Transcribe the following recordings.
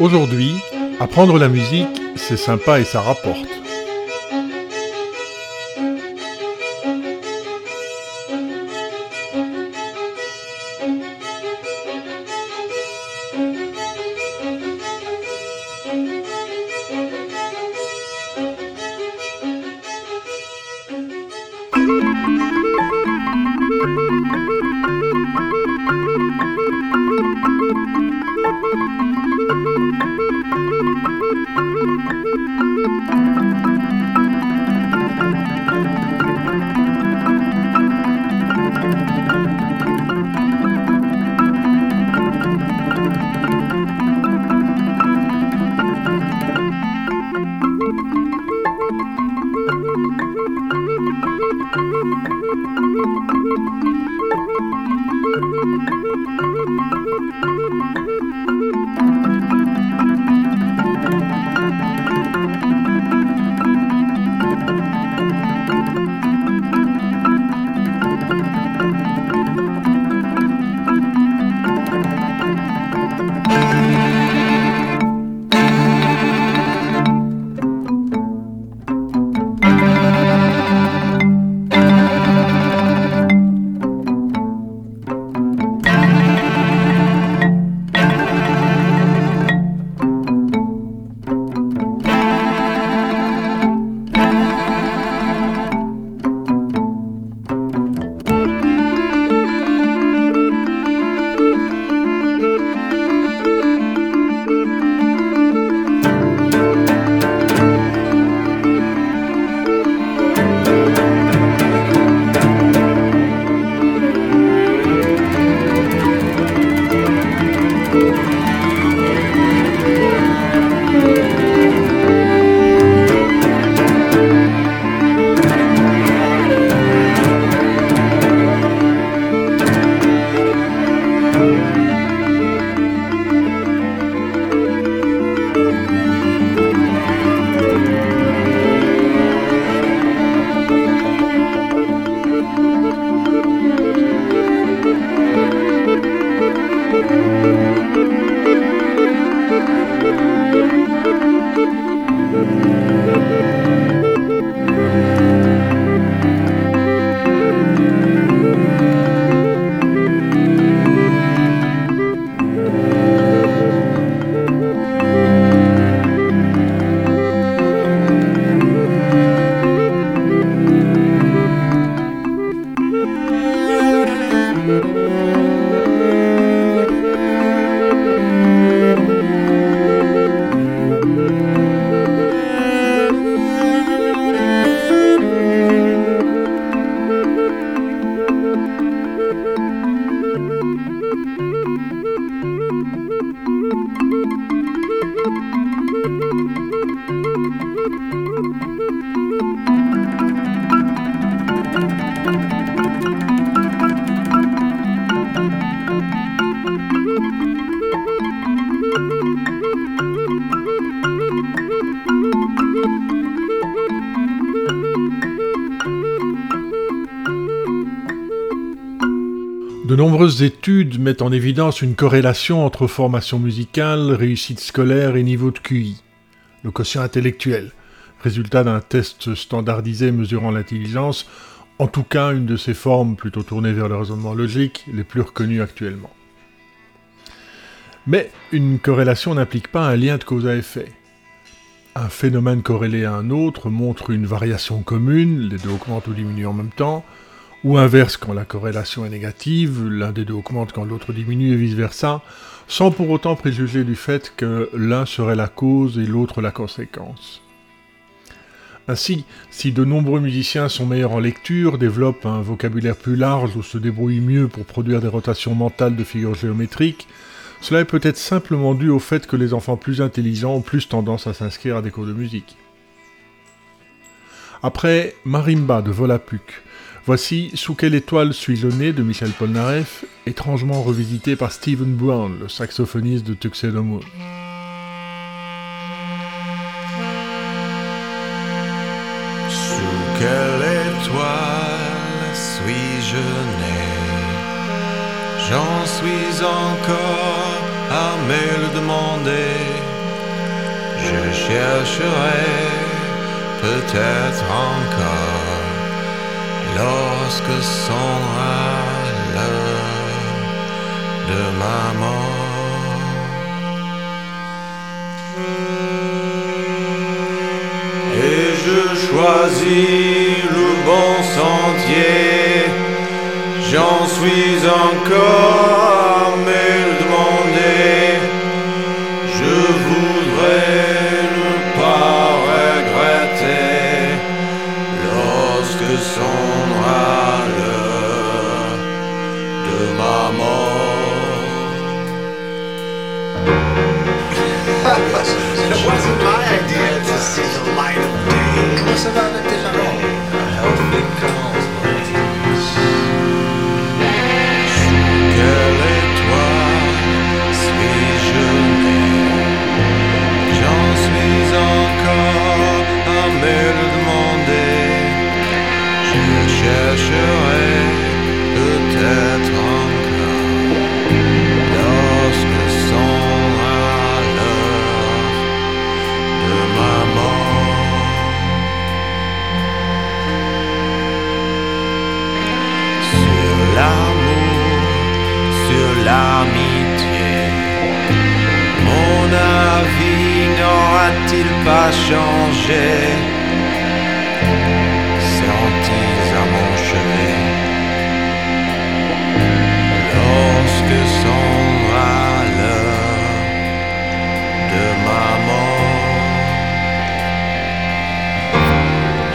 Aujourd'hui, apprendre la musique, c'est sympa et ça rapporte. Nombreuses études mettent en évidence une corrélation entre formation musicale, réussite scolaire et niveau de QI, le quotient intellectuel, résultat d'un test standardisé mesurant l'intelligence, en tout cas une de ces formes plutôt tournées vers le raisonnement logique, les plus reconnues actuellement. Mais une corrélation n'implique pas un lien de cause à effet. Un phénomène corrélé à un autre montre une variation commune, les deux augmentent ou diminuent en même temps, ou inverse quand la corrélation est négative, l'un des deux augmente quand l'autre diminue et vice-versa, sans pour autant préjuger du fait que l'un serait la cause et l'autre la conséquence. Ainsi, si de nombreux musiciens sont meilleurs en lecture, développent un vocabulaire plus large ou se débrouillent mieux pour produire des rotations mentales de figures géométriques, Cela est peut-être simplement dû au fait que les enfants plus intelligents ont plus tendance à s'inscrire à des cours de musique. Après Marimba de Volapük, voici Sous quelle étoile suis-je né de Michel Polnareff, étrangement revisité par Stephen Brown, le saxophoniste de Tuxedo Moon. Sous quelle étoile suis-je né? J'en suis encore à me le demander. Je chercherai peut-être encore lorsque sonnera l'heure de ma mort. Et je choisis le bon sentier, j'en suis encore the déjà. Quelle étoile suis-je J'en suis encore à me le demander. Je chercherai l'amitié. Mon avis n'aura-t-il pas changé? Sens-ils à mon chevet? Lorsque sonnera l'heure de ma mort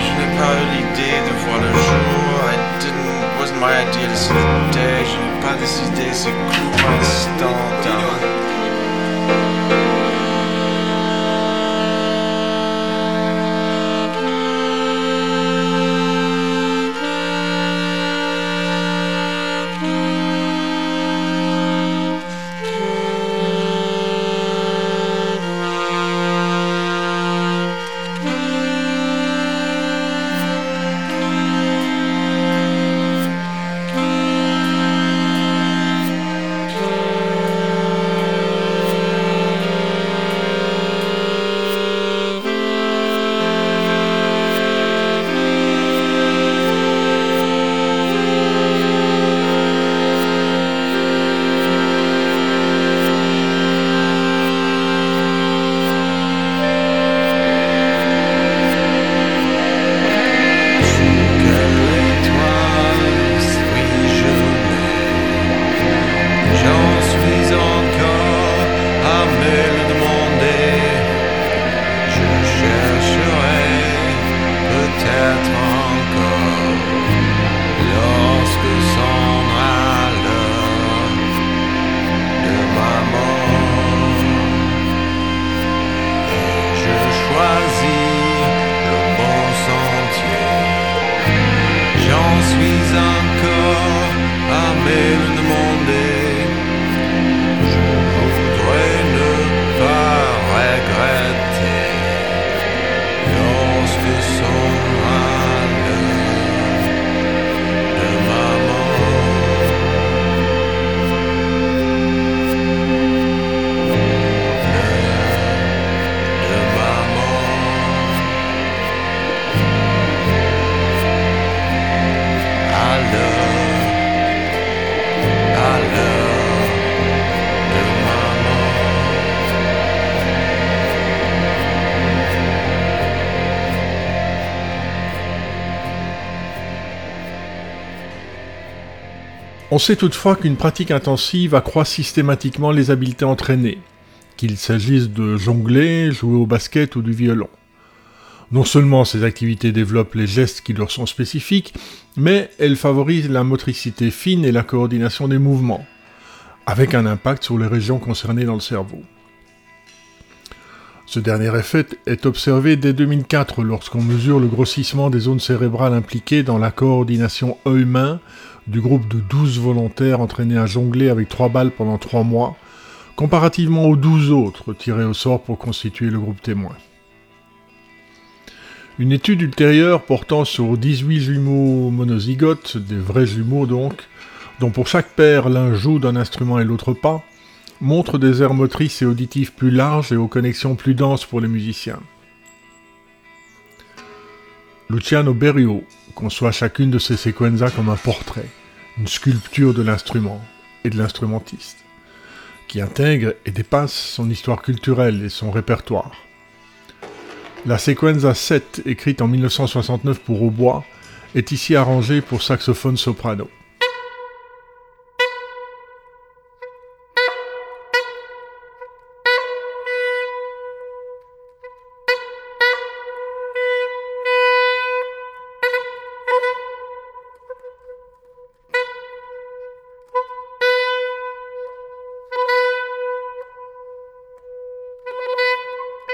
Je n'ai pas eu l'idée de voir le jour. I didn't, wasn't my. Je n'ai pas décidé ce court instant dans On sait toutefois qu'une pratique intensive accroît systématiquement les habiletés entraînées, qu'il s'agisse de jongler, jouer au basket ou du violon. Non seulement ces activités développent les gestes qui leur sont spécifiques, mais elles favorisent la motricité fine et la coordination des mouvements. avec un impact sur les régions concernées dans le cerveau. Ce dernier effet est observé dès 2004 lorsqu'on mesure le grossissement des zones cérébrales impliquées dans la coordination œil-main du groupe de 12 volontaires entraînés à jongler avec trois balles pendant trois mois, comparativement aux 12 autres tirés au sort pour constituer le groupe témoin. Une étude ultérieure portant sur 18 jumeaux monozygotes, des vrais jumeaux donc, dont pour chaque paire l'un joue d'un instrument et l'autre pas, montre des aires motrices et auditives plus larges et aux connexions plus denses pour les musiciens. Luciano Berio conçoit chacune de ces sequenzas comme un portrait, une sculpture de l'instrument et de l'instrumentiste, qui intègre et dépasse son histoire culturelle et son répertoire. La sequenza 7, écrite en 1969 pour hautbois, est ici arrangée pour saxophone soprano.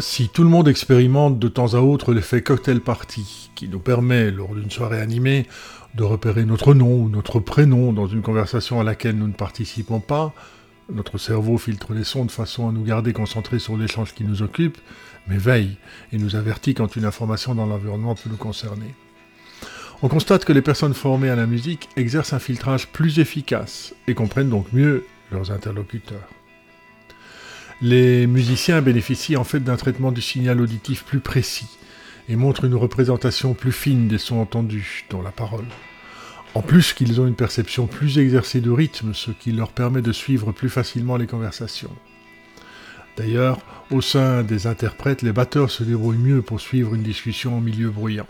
Si tout le monde expérimente de temps à autre l'effet cocktail party, qui nous permet, lors d'une soirée animée, de repérer notre nom ou notre prénom dans une conversation à laquelle nous ne participons pas, notre cerveau filtre les sons de façon à nous garder concentrés sur l'échange qui nous occupe, mais veille et nous avertit quand une information dans l'environnement peut nous concerner. On constate que les personnes formées à la musique exercent un filtrage plus efficace et comprennent donc mieux leurs interlocuteurs. Les musiciens bénéficient en fait d'un traitement du signal auditif plus précis et montrent une représentation plus fine des sons entendus, dans la parole. En plus qu'ils ont une perception plus exercée de rythme, ce qui leur permet de suivre plus facilement les conversations. D'ailleurs, au sein des interprètes, les batteurs se débrouillent mieux pour suivre une discussion en milieu bruyant.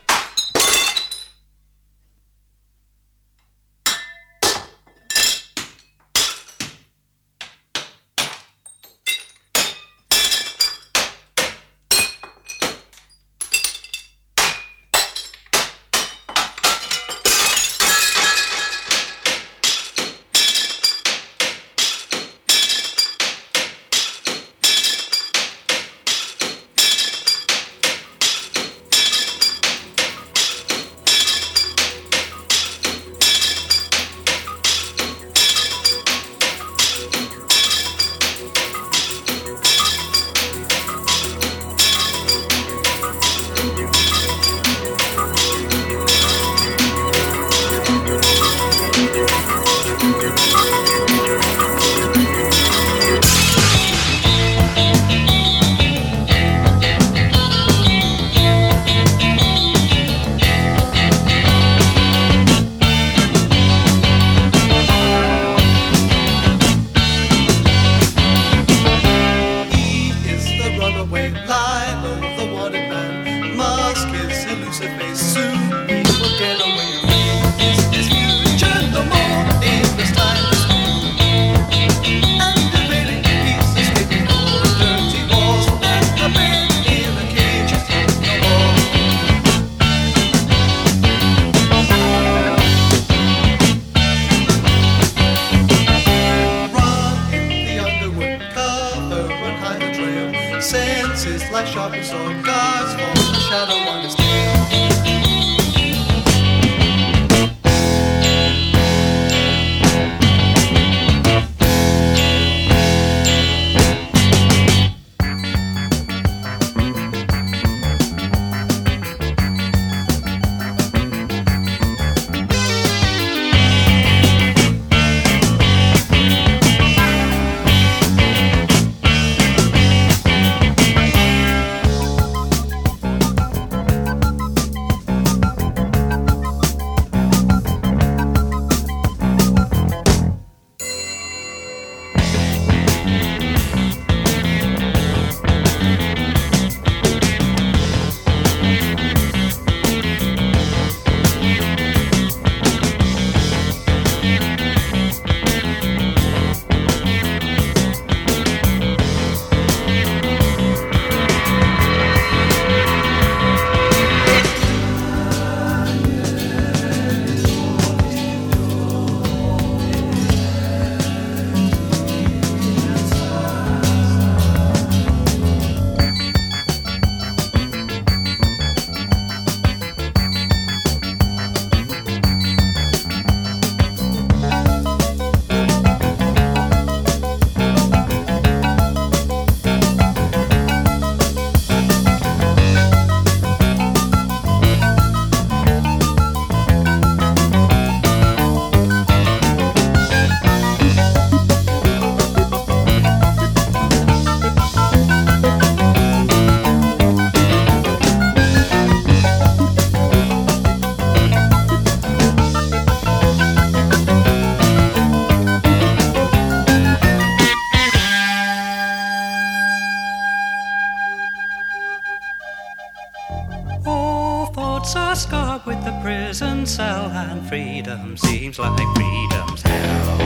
Thoughts are scarred with the prison cell, and freedom seems like freedom's hell.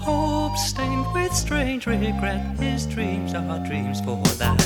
Hope stained with strange regret, his dreams are dreams for that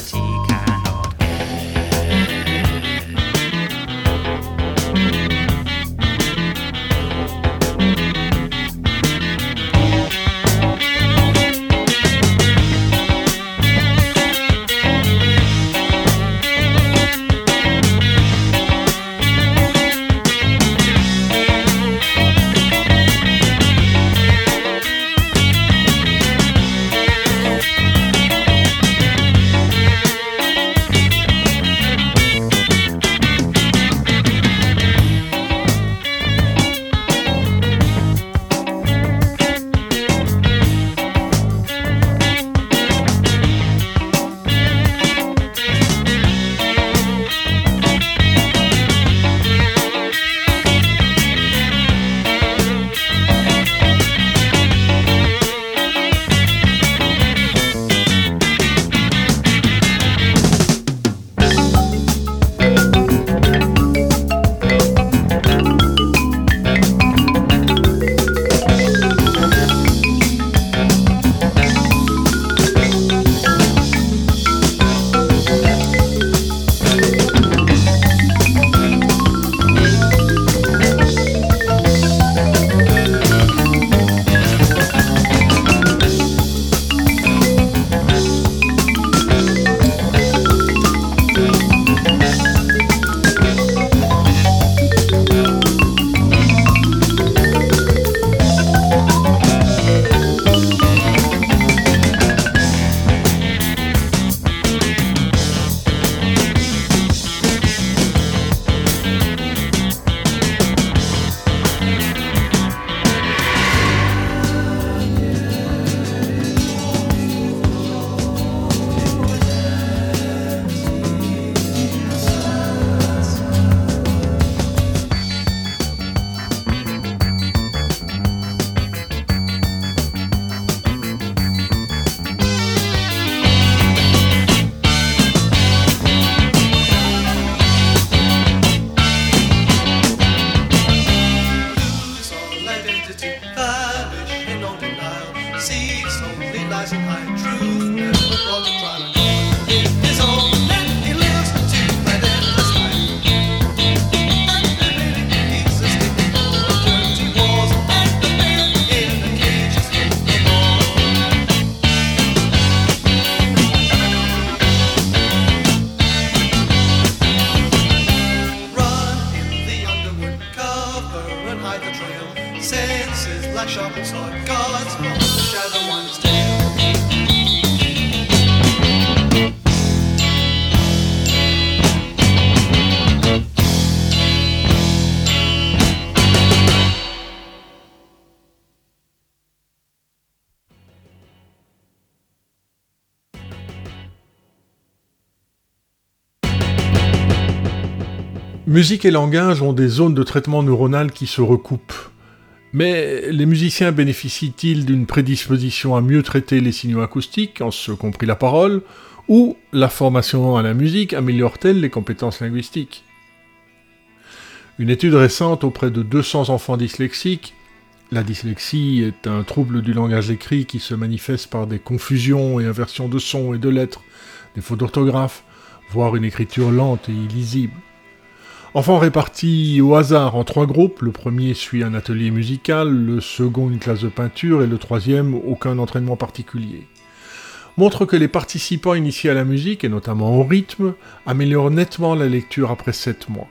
Musique et langage ont des zones de traitement neuronal qui se recoupent. Mais les musiciens bénéficient-ils d'une prédisposition à mieux traiter les signaux acoustiques, en ce compris la parole, ou la formation à la musique améliore-t-elle les compétences linguistiques? Une étude récente auprès de 200 enfants dyslexiques, la dyslexie est un trouble du langage écrit qui se manifeste par des confusions et inversions de sons et de lettres, des fautes d'orthographe, voire une écriture lente et illisible. Enfants répartis au hasard en trois groupes, le premier suit un atelier musical, le second une classe de peinture et le troisième aucun entraînement particulier. Montre que les participants initiés à la musique, et notamment au rythme, améliorent nettement la lecture après 7 mois.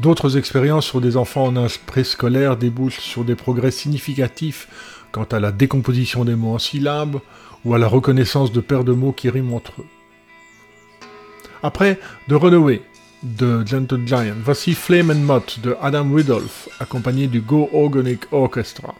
D'autres expériences sur des enfants en âge préscolaire débouchent sur des progrès significatifs quant à la décomposition des mots en syllabes ou à la reconnaissance de paires de mots qui riment entre eux. Après, de Runaway, de Gentle Giant. Voici Flame and Mott de Adam Ridolph, accompagné du Go Organic Orchestra.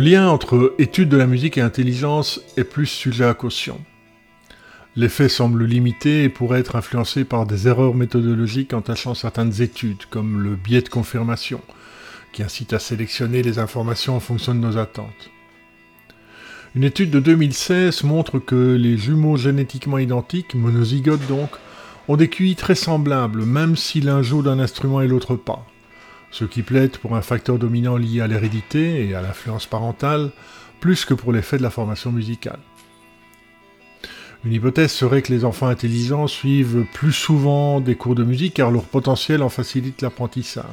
Le lien entre étude de la musique et intelligence est plus sujet à caution. L'effet semble limité et pourrait être influencé par des erreurs méthodologiques entachant certaines études, comme le biais de confirmation, qui incite à sélectionner les informations en fonction de nos attentes. Une étude de 2016 montre que les jumeaux génétiquement identiques, monozygotes donc, ont des QI très semblables, même si l'un joue d'un instrument et l'autre pas. Ce qui plaide pour un facteur dominant lié à l'hérédité et à l'influence parentale, plus que pour l'effet de la formation musicale. Une hypothèse serait que les enfants intelligents suivent plus souvent des cours de musique car leur potentiel en facilite l'apprentissage.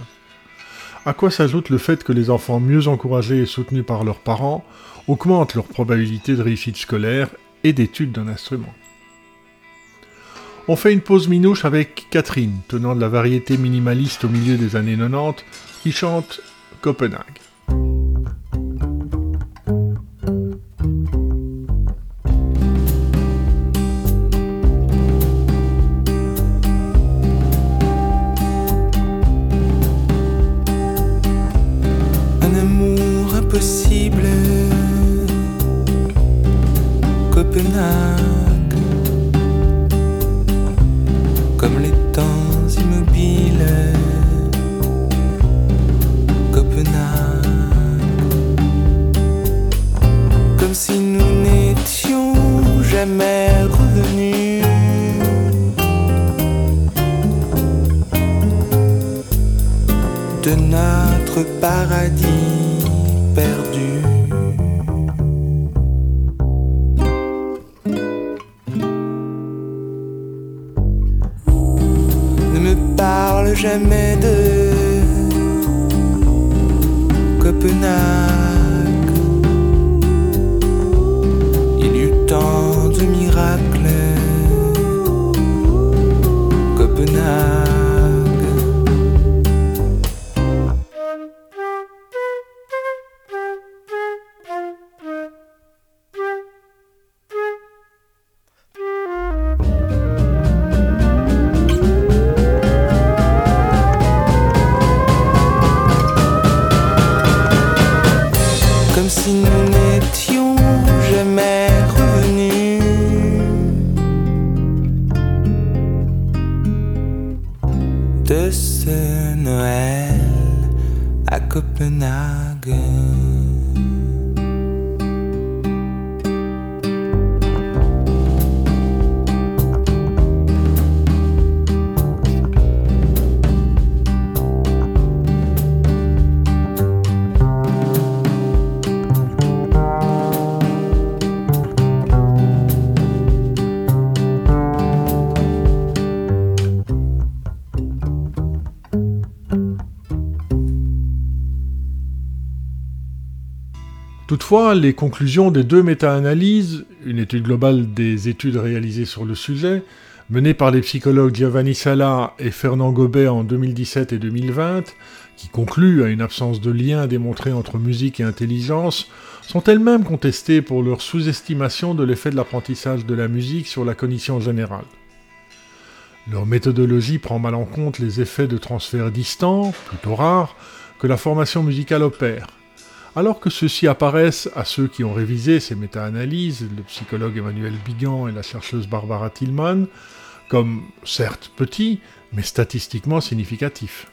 À quoi s'ajoute le fait que les enfants mieux encouragés et soutenus par leurs parents augmentent leur probabilité de réussite scolaire et d'étude d'un instrument? On fait une pause minouche avec Catherine, tenant de la variété minimaliste au milieu des années 90, qui chante Copenhague. Toutefois, les conclusions des deux méta-analyses, une étude globale des études réalisées sur le sujet, menée par les psychologues Giovanni Sala et Fernand Gobet en 2017 et 2020, qui concluent à une absence de lien démontré entre musique et intelligence, sont elles-mêmes contestées pour leur sous-estimation de l'effet de l'apprentissage de la musique sur la cognition générale. Leur méthodologie prend mal en compte les effets de transfert distant, plutôt rares, que la formation musicale opère, alors que ceux-ci apparaissent à ceux qui ont révisé ces méta-analyses, le psychologue Emmanuel Bigan et la chercheuse Barbara Tillman, comme certes petits, mais statistiquement significatifs.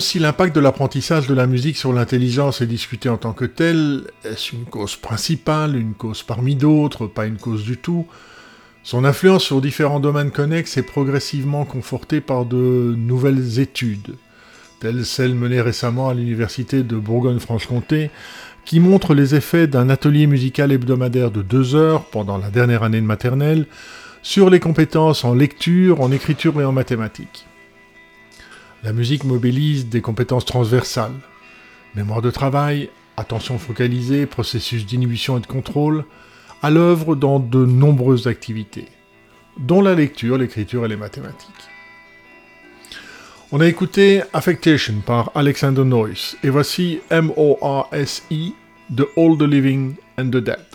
Si l'impact de l'apprentissage de la musique sur l'intelligence est discuté en tant que tel, est-ce une cause principale, une cause parmi d'autres, pas une cause du tout? Son influence sur différents domaines connexes est progressivement confortée par de nouvelles études, telles celles menées récemment à l'université de Bourgogne-Franche-Comté, qui montrent les effets d'un atelier musical hebdomadaire de deux heures pendant la dernière année de maternelle sur les compétences en lecture, en écriture et en mathématiques. La musique mobilise des compétences transversales. Mémoire de travail, attention focalisée, processus d'inhibition et de contrôle, à l'œuvre dans de nombreuses activités, dont la lecture, l'écriture et les mathématiques. On a écouté Affectation par Alexander Noyce, et voici M-O-R-S-I, The All the Living and the Dead.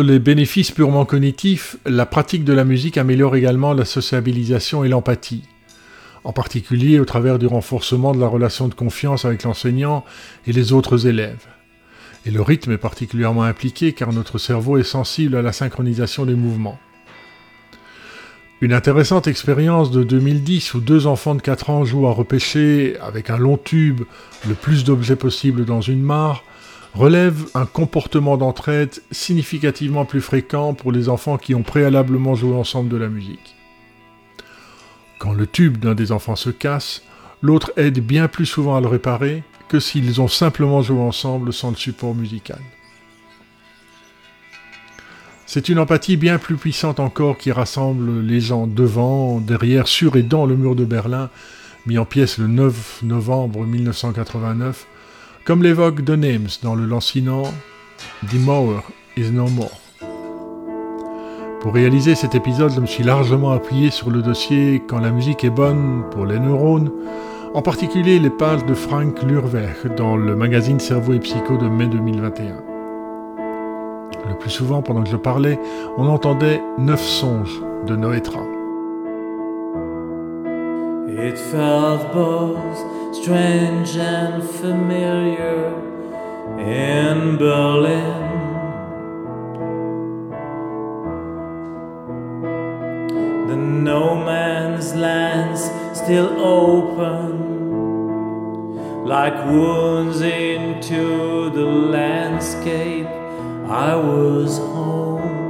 Les bénéfices purement cognitifs, la pratique de la musique améliore également la sociabilisation et l'empathie, en particulier au travers du renforcement de la relation de confiance avec l'enseignant et les autres élèves. Et le rythme est particulièrement impliqué car notre cerveau est sensible à la synchronisation des mouvements. Une intéressante expérience de 2010 où deux enfants de 4 ans jouent à repêcher avec un long tube le plus d'objets possible dans une mare relève un comportement d'entraide significativement plus fréquent pour les enfants qui ont préalablement joué ensemble de la musique. Quand le tube d'un des enfants se casse, l'autre aide bien plus souvent à le réparer que s'ils ont simplement joué ensemble sans le support musical. C'est une empathie bien plus puissante encore qui rassemble les gens devant, derrière, sur et dans le mur de Berlin, mis en pièces le 9 novembre 1989, comme l'évoque The Names dans le lancinant The Mower is No More. Pour réaliser cet épisode, je me suis largement appuyé sur le dossier Quand la musique est bonne pour les neurones, en particulier les pages de Frank Lurweg dans le magazine Cerveau et Psycho de mai 2021. Le plus souvent, pendant que je parlais, on entendait Neuf songes de Noétra. It strange and familiar in Berlin. The no man's lands still open, like wounds into the landscape. I was home.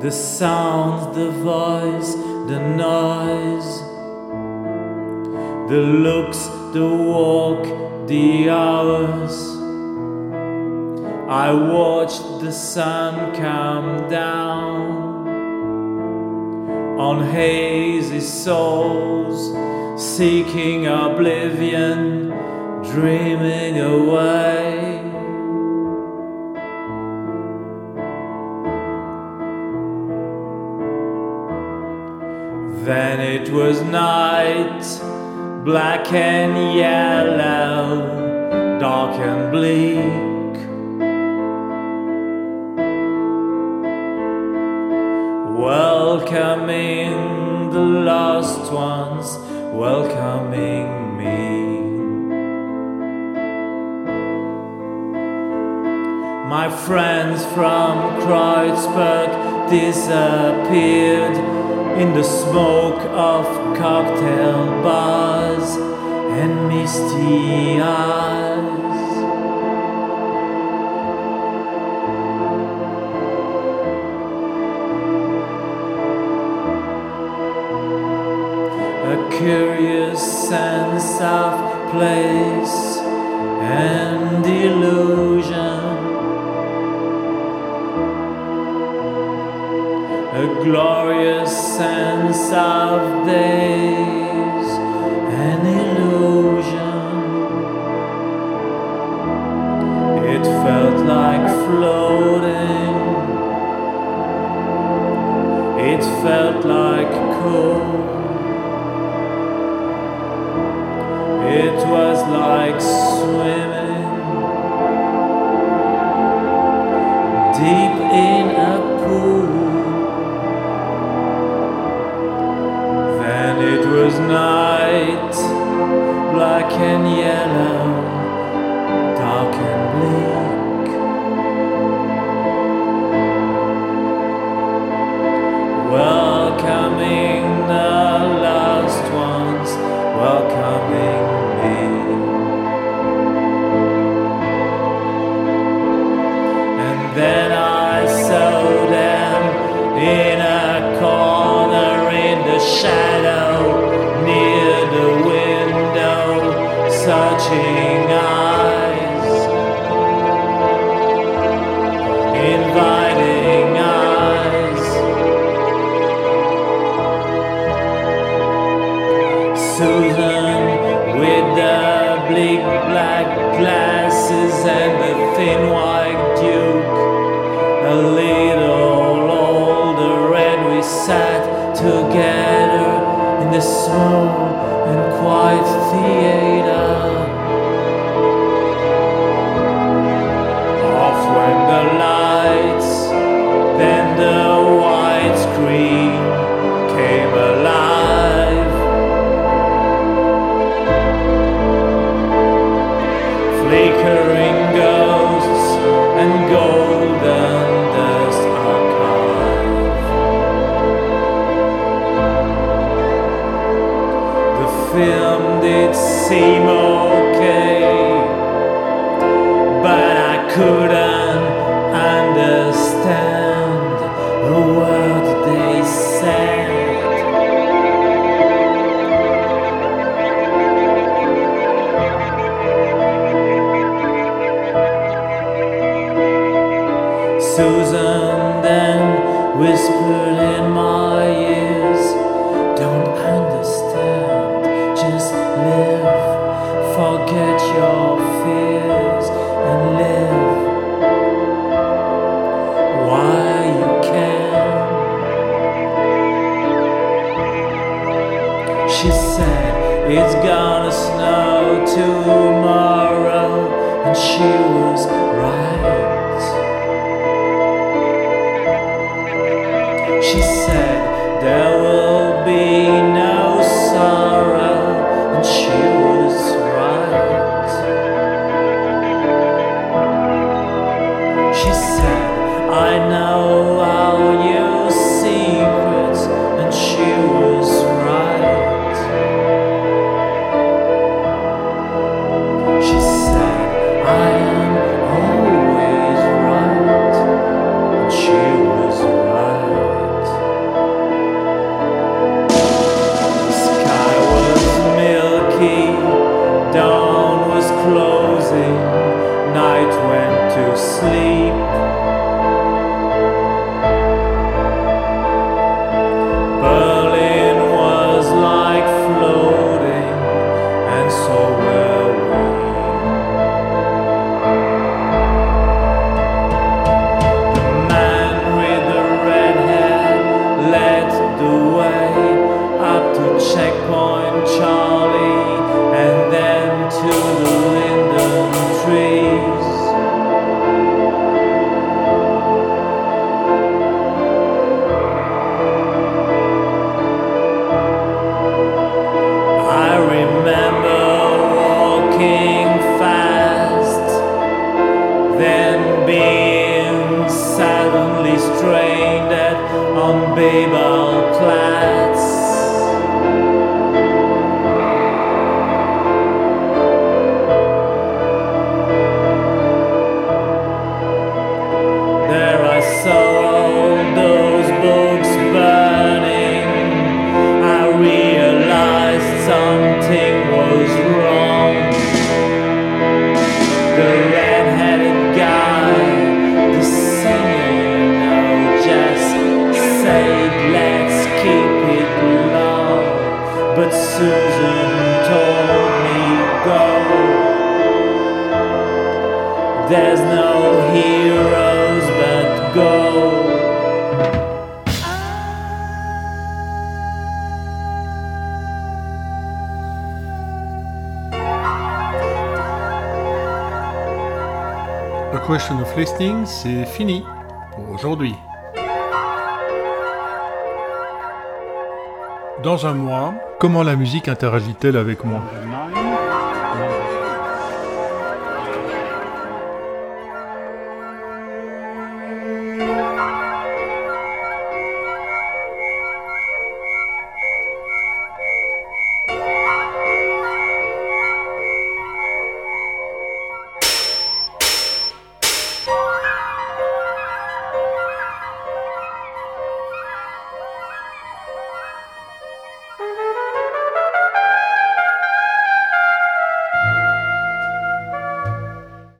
The sounds, the voice, the noise, the looks, the walk, the hours. I watched the sun come down on hazy souls, seeking oblivion, dreaming away. Then it was night, black and yellow, dark and bleak. Welcoming the lost ones, welcoming me. My friends from Kreuzberg disappeared in the smoke of cocktail bars and misty eyes. A curious sense of place Susan then whispered in my ears, Don't understand, just live. Forget your fears and live. Why you can. She said, It's gonna snow tomorrow, and she c'est fini pour aujourd'hui. Dans un mois, comment la musique interagit-elle avec moi?